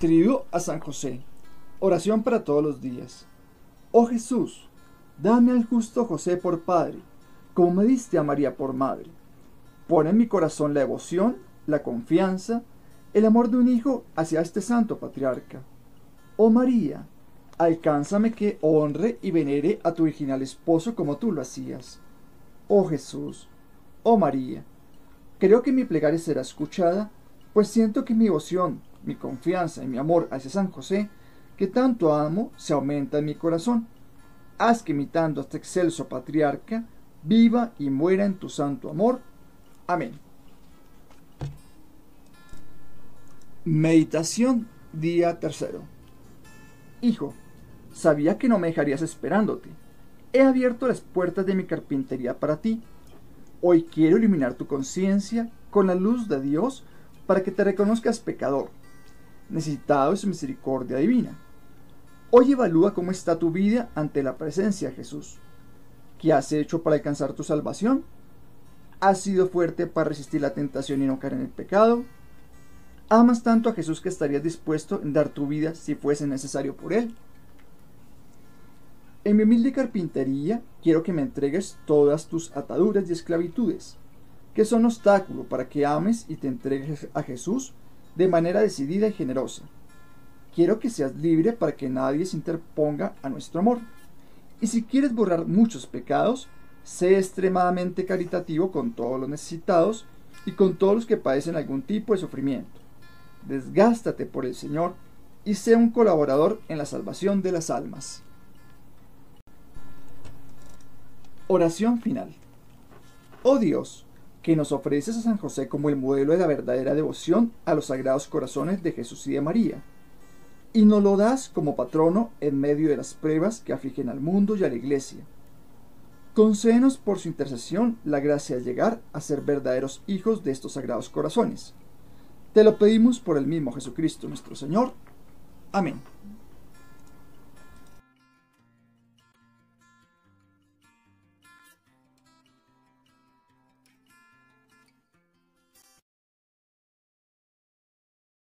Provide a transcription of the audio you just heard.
Tributo a San José. Oración para todos los días. Oh Jesús, dame al justo José por padre, como me diste a María por madre. Pon en mi corazón la devoción, la confianza, el amor de un hijo hacia este santo patriarca. Oh María, alcánzame que honre y venere a tu original esposo como tú lo hacías. Oh Jesús, oh María, creo que mi plegaria será escuchada, pues siento que mi devoción, mi confianza y mi amor hacia San José, que tanto amo, se aumenta en mi corazón. Haz que imitando a este excelso patriarca, viva y muera en tu santo amor. Amén. Meditación día tercero. Hijo, sabía que no me dejarías esperándote. He abierto las puertas de mi carpintería para ti. Hoy quiero iluminar tu conciencia con la luz de Dios para que te reconozcas pecador necesitado de su misericordia divina. Hoy evalúa cómo está tu vida ante la presencia de Jesús. ¿Qué has hecho para alcanzar tu salvación? ¿Has sido fuerte para resistir la tentación y no caer en el pecado? ¿Amas tanto a Jesús que estarías dispuesto en dar tu vida si fuese necesario por Él? En mi humilde carpintería quiero que me entregues todas tus ataduras y esclavitudes, que son obstáculo para que ames y te entregues a Jesús de manera decidida y generosa. Quiero que seas libre para que nadie se interponga a nuestro amor. Y si quieres borrar muchos pecados, sé extremadamente caritativo con todos los necesitados y con todos los que padecen algún tipo de sufrimiento. Desgástate por el Señor y sé un colaborador en la salvación de las almas. Oración final. Oh Dios, que nos ofreces a San José como el modelo de la verdadera devoción a los sagrados corazones de Jesús y de María, y nos lo das como patrono en medio de las pruebas que afligen al mundo y a la Iglesia. Concédenos por su intercesión la gracia de llegar a ser verdaderos hijos de estos sagrados corazones. Te lo pedimos por el mismo Jesucristo nuestro Señor. Amén.